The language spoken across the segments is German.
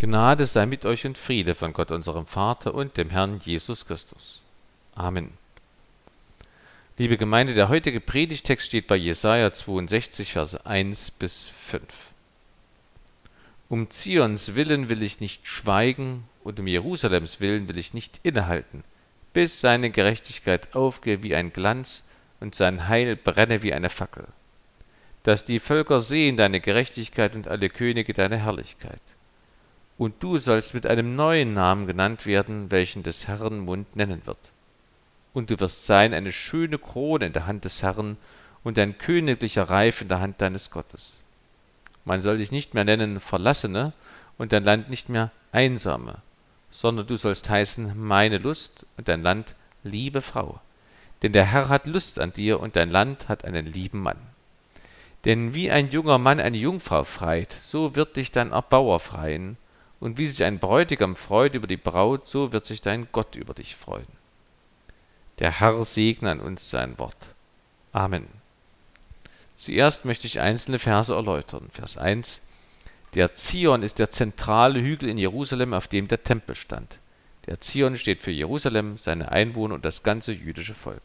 Gnade sei mit euch und Friede von Gott unserem Vater und dem Herrn Jesus Christus. Amen. Liebe Gemeinde, der heutige Predigtext steht bei Jesaja 62, Verse 1 bis 5. Um Zions willen will ich nicht schweigen und um Jerusalems willen will ich nicht innehalten, bis seine Gerechtigkeit aufgehe wie ein Glanz und sein Heil brenne wie eine Fackel. Dass die Völker sehen deine Gerechtigkeit und alle Könige deine Herrlichkeit und du sollst mit einem neuen Namen genannt werden, welchen des Herrn Mund nennen wird. Und du wirst sein eine schöne Krone in der Hand des Herrn und ein königlicher Reif in der Hand deines Gottes. Man soll dich nicht mehr nennen Verlassene und dein Land nicht mehr Einsame, sondern du sollst heißen meine Lust und dein Land liebe Frau. Denn der Herr hat Lust an dir und dein Land hat einen lieben Mann. Denn wie ein junger Mann eine Jungfrau freit, so wird dich dein Erbauer freien, und wie sich ein Bräutigam freut über die Braut, so wird sich dein Gott über dich freuen. Der Herr segne an uns sein Wort. Amen. Zuerst möchte ich einzelne Verse erläutern. Vers 1. Der Zion ist der zentrale Hügel in Jerusalem, auf dem der Tempel stand. Der Zion steht für Jerusalem, seine Einwohner und das ganze jüdische Volk.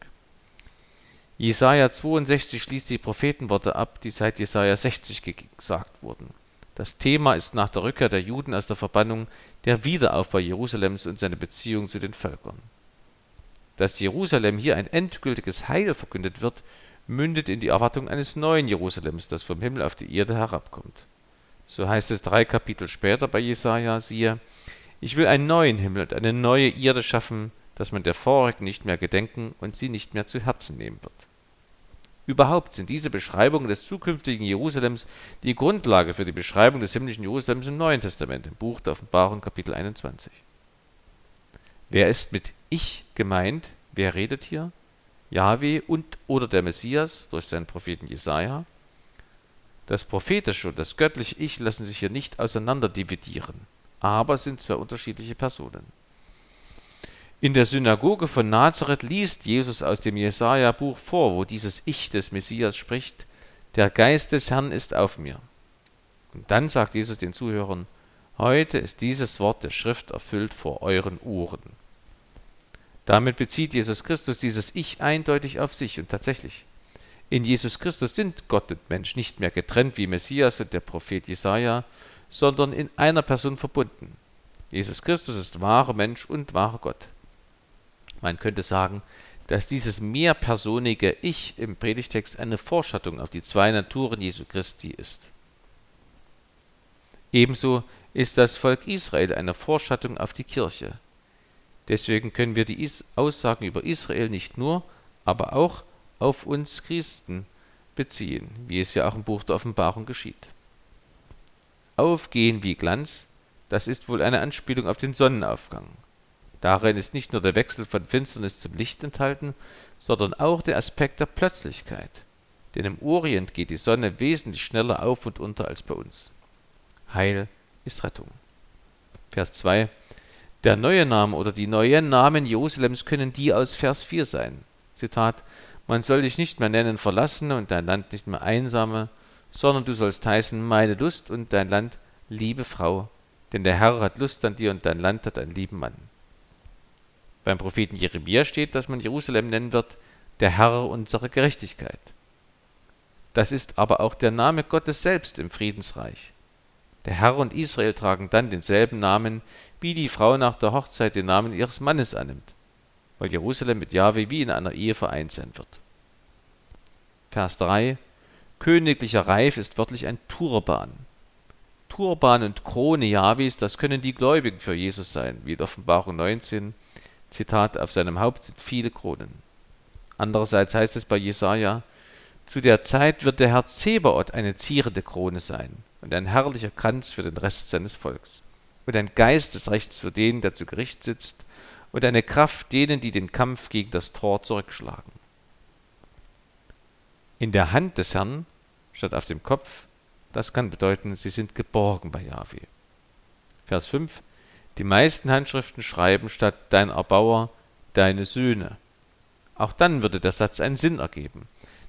Jesaja 62 schließt die Prophetenworte ab, die seit Jesaja 60 gesagt wurden. Das Thema ist nach der Rückkehr der Juden aus der Verbannung der Wiederaufbau Jerusalems und seine Beziehung zu den Völkern. Dass Jerusalem hier ein endgültiges Heil verkündet wird, mündet in die Erwartung eines neuen Jerusalems, das vom Himmel auf die Erde herabkommt. So heißt es drei Kapitel später bei Jesaja, siehe, ich will einen neuen Himmel und eine neue Erde schaffen, dass man der vorigen nicht mehr gedenken und sie nicht mehr zu Herzen nehmen wird. Überhaupt sind diese Beschreibungen des zukünftigen Jerusalems die Grundlage für die Beschreibung des himmlischen Jerusalems im Neuen Testament, im Buch der Offenbarung Kapitel 21. Wer ist mit Ich gemeint? Wer redet hier? Jahwe und oder der Messias durch seinen Propheten Jesaja? Das prophetische und das göttliche Ich lassen sich hier nicht auseinander dividieren, aber sind zwei unterschiedliche Personen. In der Synagoge von Nazareth liest Jesus aus dem Jesaja-Buch vor, wo dieses Ich des Messias spricht: Der Geist des Herrn ist auf mir. Und dann sagt Jesus den Zuhörern: Heute ist dieses Wort der Schrift erfüllt vor euren Ohren. Damit bezieht Jesus Christus dieses Ich eindeutig auf sich und tatsächlich. In Jesus Christus sind Gott und Mensch nicht mehr getrennt wie Messias und der Prophet Jesaja, sondern in einer Person verbunden. Jesus Christus ist wahrer Mensch und wahrer Gott. Man könnte sagen, dass dieses mehrpersonige Ich im Predigtext eine Vorschattung auf die zwei Naturen Jesu Christi ist. Ebenso ist das Volk Israel eine Vorschattung auf die Kirche. Deswegen können wir die Aussagen über Israel nicht nur, aber auch auf uns Christen beziehen, wie es ja auch im Buch der Offenbarung geschieht. Aufgehen wie Glanz, das ist wohl eine Anspielung auf den Sonnenaufgang. Darin ist nicht nur der Wechsel von Finsternis zum Licht enthalten, sondern auch der Aspekt der Plötzlichkeit. Denn im Orient geht die Sonne wesentlich schneller auf und unter als bei uns. Heil ist Rettung. Vers 2 Der neue Name oder die neuen Namen Jerusalems können die aus Vers 4 sein. Zitat Man soll dich nicht mehr nennen Verlassene und dein Land nicht mehr Einsame, sondern du sollst heißen meine Lust und dein Land liebe Frau, denn der Herr hat Lust an dir und dein Land hat einen lieben Mann. Beim Propheten Jeremia steht, dass man Jerusalem nennen wird, der Herr unserer Gerechtigkeit. Das ist aber auch der Name Gottes selbst im Friedensreich. Der Herr und Israel tragen dann denselben Namen, wie die Frau nach der Hochzeit den Namen ihres Mannes annimmt, weil Jerusalem mit Jahwe wie in einer Ehe vereint sein wird. Vers 3 Königlicher Reif ist wörtlich ein Turban. Turban und Krone Jahwes, das können die Gläubigen für Jesus sein, wie in Offenbarung 19, Zitat, auf seinem Haupt sind viele Kronen. Andererseits heißt es bei Jesaja, zu der Zeit wird der Herr Zebaoth eine zierende Krone sein und ein herrlicher Kranz für den Rest seines Volks und ein Geist des Rechts für den, der zu Gericht sitzt und eine Kraft denen, die den Kampf gegen das Tor zurückschlagen. In der Hand des Herrn statt auf dem Kopf, das kann bedeuten, sie sind geborgen bei Jahwe. Vers 5 die meisten Handschriften schreiben statt dein Erbauer deine Söhne. Auch dann würde der Satz einen Sinn ergeben,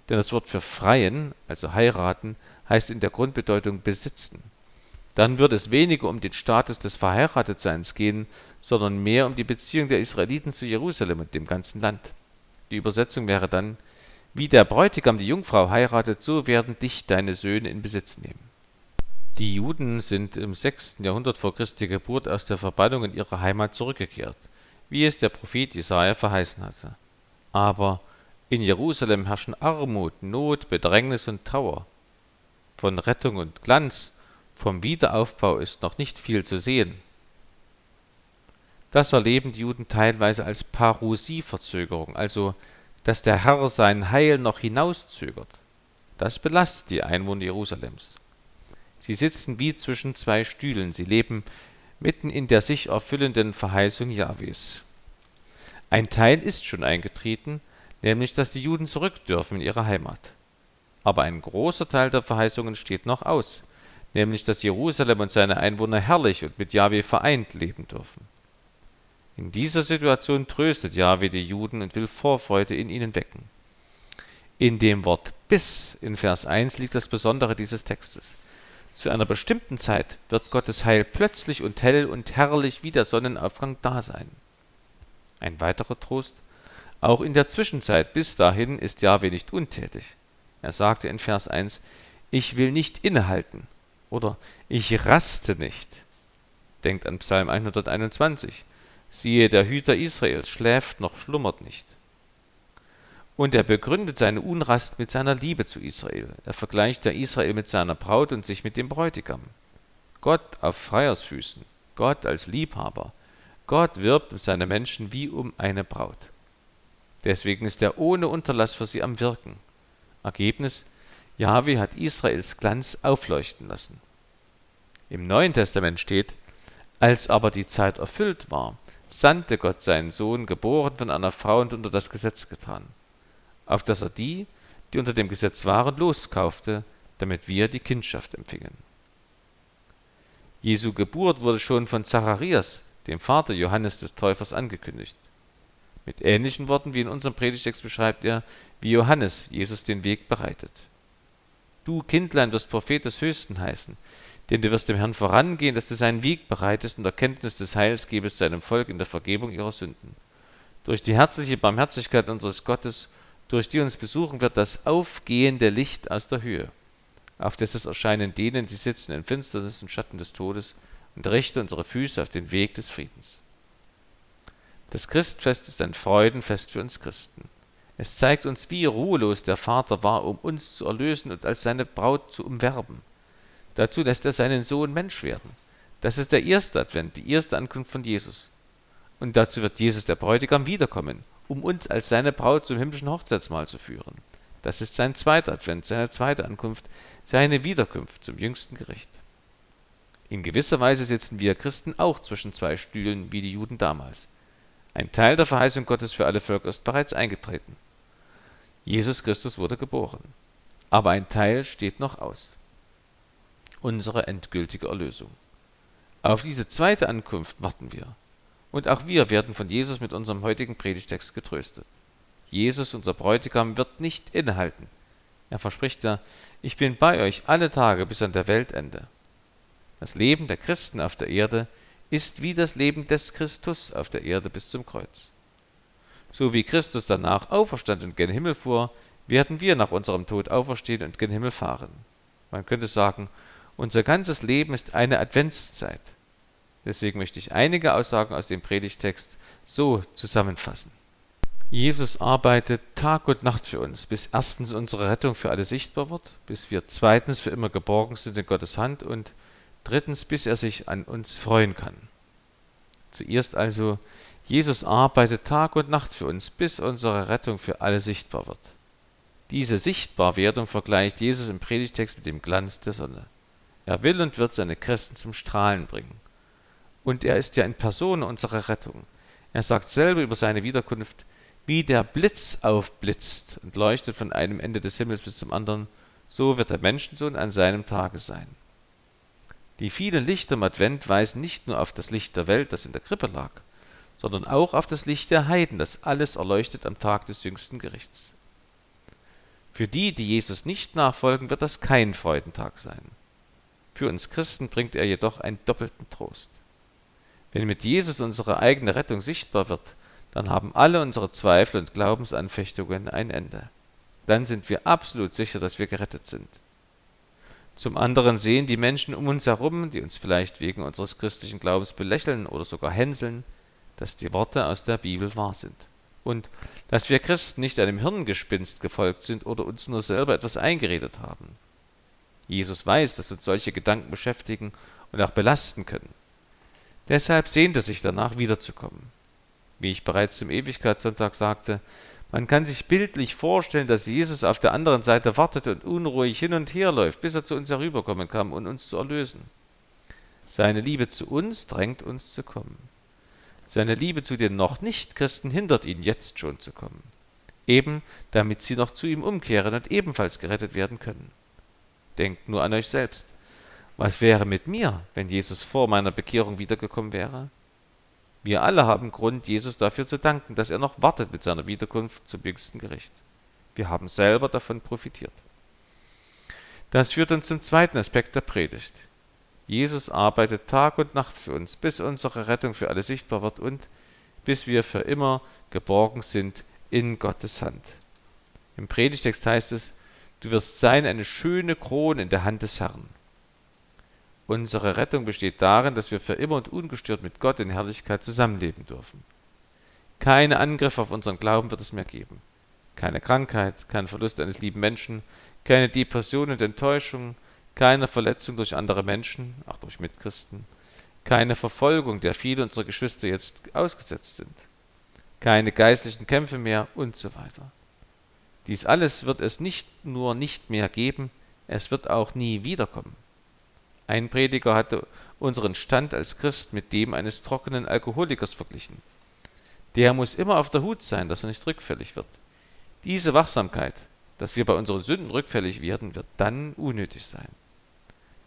denn das Wort für freien, also heiraten, heißt in der Grundbedeutung besitzen. dann würde es weniger um den Status des Verheiratetseins gehen, sondern mehr um die Beziehung der Israeliten zu Jerusalem und dem ganzen Land. Die Übersetzung wäre dann, wie der Bräutigam die Jungfrau heiratet, so werden dich deine Söhne in Besitz nehmen. Die Juden sind im 6. Jahrhundert vor Christi Geburt aus der Verbannung in ihre Heimat zurückgekehrt, wie es der Prophet Jesaja verheißen hatte. Aber in Jerusalem herrschen Armut, Not, Bedrängnis und Trauer. Von Rettung und Glanz, vom Wiederaufbau ist noch nicht viel zu sehen. Das erleben die Juden teilweise als Parosieverzögerung, also dass der Herr sein Heil noch hinauszögert. Das belastet die Einwohner Jerusalems. Sie sitzen wie zwischen zwei Stühlen, sie leben mitten in der sich erfüllenden Verheißung Jahwes. Ein Teil ist schon eingetreten, nämlich dass die Juden zurück dürfen in ihre Heimat. Aber ein großer Teil der Verheißungen steht noch aus, nämlich dass Jerusalem und seine Einwohner herrlich und mit Jahwe vereint leben dürfen. In dieser Situation tröstet Jahwe die Juden und will Vorfreude in ihnen wecken. In dem Wort bis in Vers 1 liegt das Besondere dieses Textes. Zu einer bestimmten Zeit wird Gottes Heil plötzlich und hell und herrlich wie der Sonnenaufgang da sein. Ein weiterer Trost, auch in der Zwischenzeit bis dahin ist Jahwe nicht untätig. Er sagte in Vers 1, ich will nicht innehalten oder ich raste nicht. Denkt an Psalm 121. Siehe, der Hüter Israels schläft noch schlummert nicht. Und er begründet seine Unrast mit seiner Liebe zu Israel. Er vergleicht der Israel mit seiner Braut und sich mit dem Bräutigam. Gott auf Freiersfüßen, Gott als Liebhaber. Gott wirbt um seine Menschen wie um eine Braut. Deswegen ist er ohne Unterlass für sie am Wirken. Ergebnis, Jahwe hat Israels Glanz aufleuchten lassen. Im Neuen Testament steht, als aber die Zeit erfüllt war, sandte Gott seinen Sohn, geboren von einer Frau und unter das Gesetz getan, auf dass er die, die unter dem Gesetz waren, loskaufte, damit wir die Kindschaft empfingen. Jesu Geburt wurde schon von Zacharias, dem Vater Johannes des Täufers, angekündigt. Mit ähnlichen Worten wie in unserem Predigtext beschreibt er, wie Johannes Jesus den Weg bereitet. Du, Kindlein, wirst Prophet des Höchsten heißen, denn du wirst dem Herrn vorangehen, dass du seinen Weg bereitest und Erkenntnis des Heils gebest seinem Volk in der Vergebung ihrer Sünden. Durch die herzliche Barmherzigkeit unseres Gottes, durch die uns besuchen wird das aufgehende Licht aus der Höhe, auf das es erscheinen denen, die sitzen in Finsternis und Schatten des Todes, und richte unsere Füße auf den Weg des Friedens. Das Christfest ist ein Freudenfest für uns Christen. Es zeigt uns, wie ruhelos der Vater war, um uns zu erlösen und als seine Braut zu umwerben. Dazu lässt er seinen Sohn Mensch werden. Das ist der erste Advent, die erste Ankunft von Jesus. Und dazu wird Jesus der Bräutigam wiederkommen, um uns als seine Braut zum himmlischen Hochzeitsmahl zu führen. Das ist sein zweiter Advent, seine zweite Ankunft, seine Wiederkunft zum jüngsten Gericht. In gewisser Weise sitzen wir Christen auch zwischen zwei Stühlen wie die Juden damals. Ein Teil der Verheißung Gottes für alle Völker ist bereits eingetreten. Jesus Christus wurde geboren. Aber ein Teil steht noch aus unsere endgültige Erlösung. Auf diese zweite Ankunft warten wir. Und auch wir werden von Jesus mit unserem heutigen Predigtext getröstet. Jesus, unser Bräutigam, wird nicht innehalten. Er verspricht ja, ich bin bei euch alle Tage bis an der Weltende. Das Leben der Christen auf der Erde ist wie das Leben des Christus auf der Erde bis zum Kreuz. So wie Christus danach auferstand und gen Himmel fuhr, werden wir nach unserem Tod auferstehen und gen Himmel fahren. Man könnte sagen, unser ganzes Leben ist eine Adventszeit. Deswegen möchte ich einige Aussagen aus dem Predigtext so zusammenfassen. Jesus arbeitet Tag und Nacht für uns, bis erstens unsere Rettung für alle sichtbar wird, bis wir zweitens für immer geborgen sind in Gottes Hand und drittens, bis er sich an uns freuen kann. Zuerst also, Jesus arbeitet Tag und Nacht für uns, bis unsere Rettung für alle sichtbar wird. Diese Sichtbarwerdung vergleicht Jesus im Predigtext mit dem Glanz der Sonne. Er will und wird seine Christen zum Strahlen bringen. Und er ist ja in Person unsere Rettung. Er sagt selber über seine Wiederkunft, wie der Blitz aufblitzt und leuchtet von einem Ende des Himmels bis zum anderen, so wird der Menschensohn an seinem Tage sein. Die vielen Lichter im Advent weisen nicht nur auf das Licht der Welt, das in der Krippe lag, sondern auch auf das Licht der Heiden, das alles erleuchtet am Tag des jüngsten Gerichts. Für die, die Jesus nicht nachfolgen, wird das kein Freudentag sein. Für uns Christen bringt er jedoch einen doppelten Trost. Wenn mit Jesus unsere eigene Rettung sichtbar wird, dann haben alle unsere Zweifel und Glaubensanfechtungen ein Ende. Dann sind wir absolut sicher, dass wir gerettet sind. Zum anderen sehen die Menschen um uns herum, die uns vielleicht wegen unseres christlichen Glaubens belächeln oder sogar hänseln, dass die Worte aus der Bibel wahr sind. Und dass wir Christen nicht einem Hirngespinst gefolgt sind oder uns nur selber etwas eingeredet haben. Jesus weiß, dass uns solche Gedanken beschäftigen und auch belasten können. Deshalb sehnt er sich danach, wiederzukommen. Wie ich bereits zum Ewigkeitssonntag sagte, man kann sich bildlich vorstellen, dass Jesus auf der anderen Seite wartet und unruhig hin und her läuft, bis er zu uns herüberkommen kann, um uns zu erlösen. Seine Liebe zu uns drängt uns zu kommen. Seine Liebe zu den noch nicht Christen hindert ihn jetzt schon zu kommen. Eben damit sie noch zu ihm umkehren und ebenfalls gerettet werden können. Denkt nur an euch selbst. Was wäre mit mir, wenn Jesus vor meiner Bekehrung wiedergekommen wäre? Wir alle haben Grund, Jesus dafür zu danken, dass er noch wartet mit seiner Wiederkunft zum jüngsten Gericht. Wir haben selber davon profitiert. Das führt uns zum zweiten Aspekt der Predigt. Jesus arbeitet Tag und Nacht für uns, bis unsere Rettung für alle sichtbar wird und bis wir für immer geborgen sind in Gottes Hand. Im Predigtext heißt es, du wirst sein eine schöne Krone in der Hand des Herrn. Unsere Rettung besteht darin, dass wir für immer und ungestört mit Gott in Herrlichkeit zusammenleben dürfen. Keine Angriffe auf unseren Glauben wird es mehr geben. Keine Krankheit, kein Verlust eines lieben Menschen, keine Depression und Enttäuschung, keine Verletzung durch andere Menschen, auch durch Mitchristen, keine Verfolgung, der viele unserer Geschwister jetzt ausgesetzt sind, keine geistlichen Kämpfe mehr und so weiter. Dies alles wird es nicht nur nicht mehr geben, es wird auch nie wiederkommen. Ein Prediger hatte unseren Stand als Christ mit dem eines trockenen Alkoholikers verglichen. Der muss immer auf der Hut sein, dass er nicht rückfällig wird. Diese Wachsamkeit, dass wir bei unseren Sünden rückfällig werden, wird dann unnötig sein.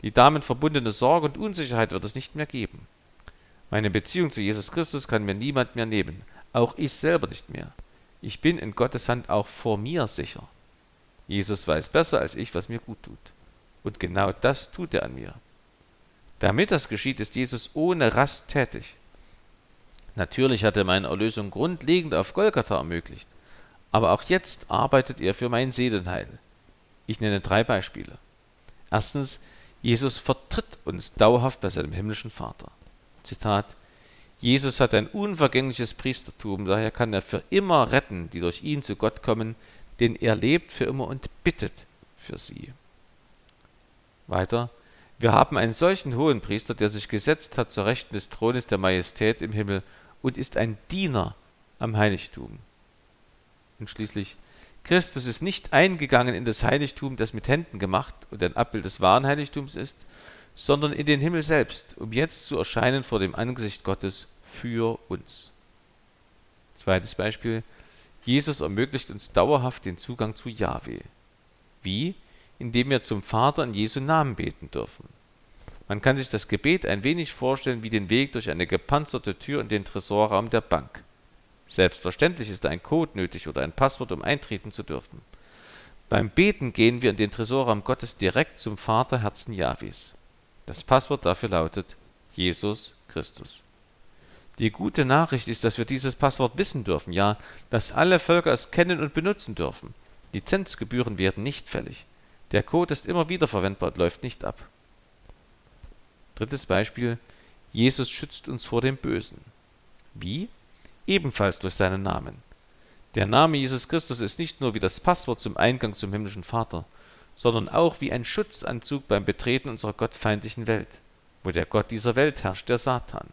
Die damit verbundene Sorge und Unsicherheit wird es nicht mehr geben. Meine Beziehung zu Jesus Christus kann mir niemand mehr nehmen, auch ich selber nicht mehr. Ich bin in Gottes Hand auch vor mir sicher. Jesus weiß besser als ich, was mir gut tut. Und genau das tut er an mir. Damit das geschieht, ist Jesus ohne Rast tätig. Natürlich hat er meine Erlösung grundlegend auf Golgatha ermöglicht, aber auch jetzt arbeitet er für mein Seelenheil. Ich nenne drei Beispiele. Erstens, Jesus vertritt uns dauerhaft bei seinem himmlischen Vater. Zitat Jesus hat ein unvergängliches Priestertum, daher kann er für immer retten, die durch ihn zu Gott kommen, denn er lebt für immer und bittet für sie. Weiter, wir haben einen solchen hohen Priester, der sich gesetzt hat zur Rechten des Thrones der Majestät im Himmel und ist ein Diener am Heiligtum. Und schließlich, Christus ist nicht eingegangen in das Heiligtum, das mit Händen gemacht und ein Abbild des wahren Heiligtums ist, sondern in den Himmel selbst, um jetzt zu erscheinen vor dem Angesicht Gottes für uns. Zweites Beispiel. Jesus ermöglicht uns dauerhaft den Zugang zu Jahwe. Wie? Indem wir zum Vater in Jesu Namen beten dürfen. Man kann sich das Gebet ein wenig vorstellen wie den Weg durch eine gepanzerte Tür in den Tresorraum der Bank. Selbstverständlich ist ein Code nötig oder ein Passwort, um eintreten zu dürfen. Beim Beten gehen wir in den Tresorraum Gottes direkt zum Vaterherzen Jahwes. Das Passwort dafür lautet Jesus Christus. Die gute Nachricht ist, dass wir dieses Passwort wissen dürfen, ja, dass alle Völker es kennen und benutzen dürfen. Lizenzgebühren werden nicht fällig. Der Code ist immer wieder verwendbar und läuft nicht ab. Drittes Beispiel. Jesus schützt uns vor dem Bösen. Wie? Ebenfalls durch seinen Namen. Der Name Jesus Christus ist nicht nur wie das Passwort zum Eingang zum himmlischen Vater, sondern auch wie ein Schutzanzug beim Betreten unserer gottfeindlichen Welt, wo der Gott dieser Welt herrscht, der Satan.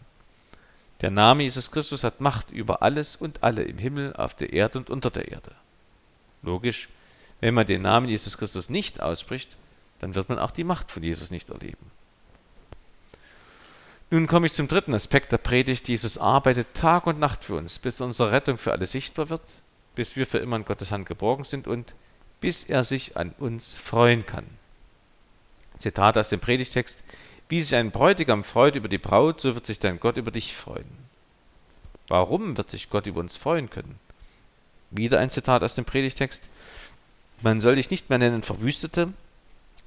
Der Name Jesus Christus hat Macht über alles und alle im Himmel, auf der Erde und unter der Erde. Logisch, wenn man den Namen Jesus Christus nicht ausspricht, dann wird man auch die Macht von Jesus nicht erleben. Nun komme ich zum dritten Aspekt der Predigt. Jesus arbeitet Tag und Nacht für uns, bis unsere Rettung für alle sichtbar wird, bis wir für immer in Gottes Hand geborgen sind und bis er sich an uns freuen kann. Zitat aus dem Predigtext: Wie sich ein Bräutigam freut über die Braut, so wird sich dein Gott über dich freuen. Warum wird sich Gott über uns freuen können? Wieder ein Zitat aus dem Predigtext: man soll dich nicht mehr nennen Verwüstete,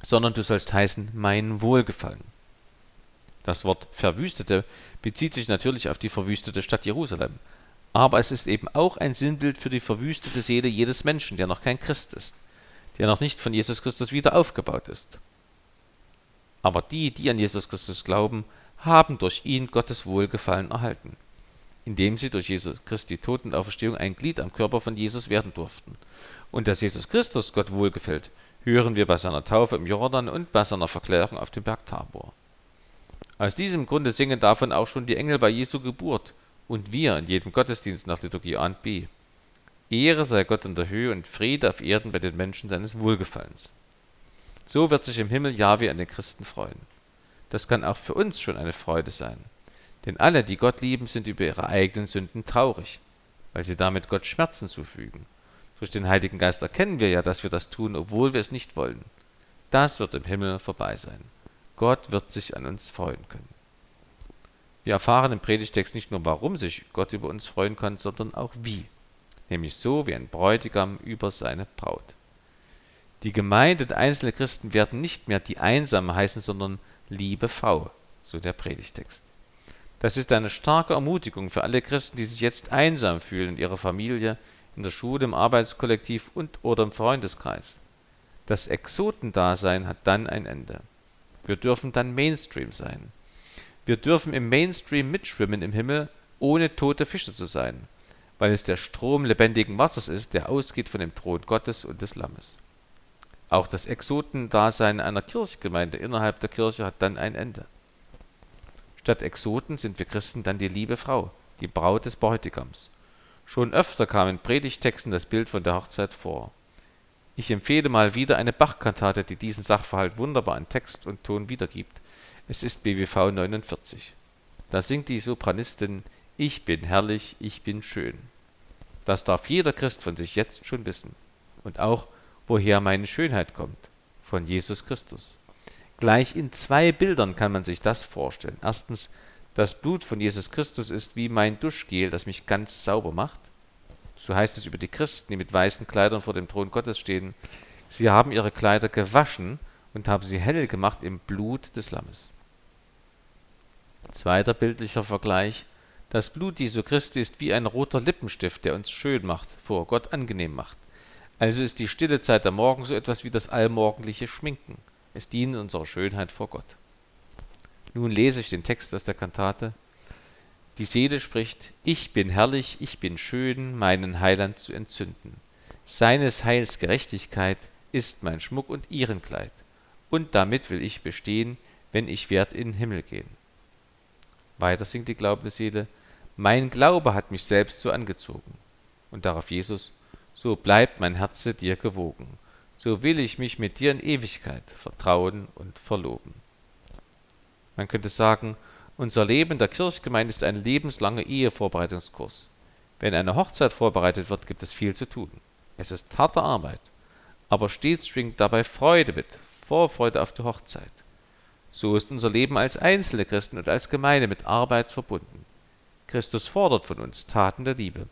sondern du sollst heißen mein Wohlgefallen. Das Wort Verwüstete bezieht sich natürlich auf die verwüstete Stadt Jerusalem, aber es ist eben auch ein Sinnbild für die verwüstete Seele jedes Menschen, der noch kein Christ ist, der noch nicht von Jesus Christus wieder aufgebaut ist. Aber die, die an Jesus Christus glauben, haben durch ihn Gottes Wohlgefallen erhalten, indem sie durch Jesus Christi Totenauferstehung ein Glied am Körper von Jesus werden durften. Und dass Jesus Christus Gott wohlgefällt, hören wir bei seiner Taufe im Jordan und bei seiner Verklärung auf dem Berg Tabor. Aus diesem Grunde singen davon auch schon die Engel bei Jesu Geburt und wir in jedem Gottesdienst nach Liturgie A und B. Ehre sei Gott in der Höhe und Friede auf Erden bei den Menschen seines Wohlgefallens. So wird sich im Himmel Jahwe an den Christen freuen. Das kann auch für uns schon eine Freude sein. Denn alle, die Gott lieben, sind über ihre eigenen Sünden traurig, weil sie damit Gott Schmerzen zufügen. Durch den Heiligen Geist erkennen wir ja, dass wir das tun, obwohl wir es nicht wollen. Das wird im Himmel vorbei sein. Gott wird sich an uns freuen können. Wir erfahren im Predigtext nicht nur, warum sich Gott über uns freuen kann, sondern auch wie. Nämlich so wie ein Bräutigam über seine Braut. Die Gemeinde und einzelne Christen werden nicht mehr die Einsame heißen, sondern liebe Frau, so der Predigtext. Das ist eine starke Ermutigung für alle Christen, die sich jetzt einsam fühlen in ihrer Familie, in der Schule, im Arbeitskollektiv und oder im Freundeskreis. Das Exotendasein hat dann ein Ende. Wir dürfen dann Mainstream sein. Wir dürfen im Mainstream mitschwimmen im Himmel, ohne tote Fische zu sein, weil es der Strom lebendigen Wassers ist, der ausgeht von dem Thron Gottes und des Lammes. Auch das Exotendasein einer Kirchgemeinde innerhalb der Kirche hat dann ein Ende. Statt Exoten sind wir Christen dann die liebe Frau, die Braut des Bräutigams. Schon öfter kam in Predigtexten das Bild von der Hochzeit vor. Ich empfehle mal wieder eine Bachkantate, die diesen Sachverhalt wunderbar in Text und Ton wiedergibt. Es ist BWV 49. Da singt die Sopranistin Ich bin herrlich, ich bin schön. Das darf jeder Christ von sich jetzt schon wissen. Und auch woher meine Schönheit kommt, von Jesus Christus. Gleich in zwei Bildern kann man sich das vorstellen. Erstens, das Blut von Jesus Christus ist wie mein Duschgel, das mich ganz sauber macht. So heißt es über die Christen, die mit weißen Kleidern vor dem Thron Gottes stehen. Sie haben ihre Kleider gewaschen und haben sie hell gemacht im Blut des Lammes. Zweiter bildlicher Vergleich. Das Blut Jesu Christi ist wie ein roter Lippenstift, der uns schön macht, vor Gott angenehm macht. Also ist die stille Zeit am Morgen so etwas wie das allmorgendliche Schminken. Es dient unserer Schönheit vor Gott. Nun lese ich den Text aus der Kantate. Die Seele spricht, ich bin herrlich, ich bin schön, meinen Heiland zu entzünden. Seines Heils Gerechtigkeit ist mein Schmuck und Ihrenkleid. Und damit will ich bestehen, wenn ich werd in den Himmel gehen. Weiter singt die glaubende Seele, mein Glaube hat mich selbst so angezogen. Und darauf Jesus, so bleibt mein Herze dir gewogen, so will ich mich mit dir in Ewigkeit vertrauen und verloben. Man könnte sagen, unser Leben der Kirchgemeinde ist ein lebenslanger Ehevorbereitungskurs. Wenn eine Hochzeit vorbereitet wird, gibt es viel zu tun. Es ist harte Arbeit, aber stets schwingt dabei Freude mit, Vorfreude auf die Hochzeit. So ist unser Leben als einzelne Christen und als Gemeinde mit Arbeit verbunden. Christus fordert von uns Taten der Liebe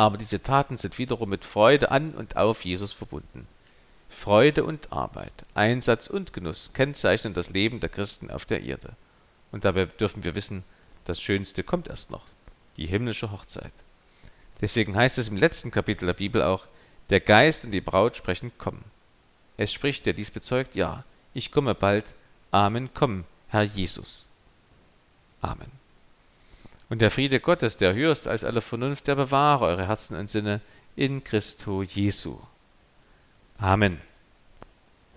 aber diese Taten sind wiederum mit Freude an und auf Jesus verbunden. Freude und Arbeit, Einsatz und Genuss kennzeichnen das Leben der Christen auf der Erde. Und dabei dürfen wir wissen, das Schönste kommt erst noch, die himmlische Hochzeit. Deswegen heißt es im letzten Kapitel der Bibel auch, der Geist und die Braut sprechen, komm. Es spricht, der dies bezeugt, ja, ich komme bald. Amen, komm, Herr Jesus. Amen. Und der Friede Gottes, der höher ist als alle Vernunft, der bewahre eure Herzen und Sinne in Christo Jesu. Amen.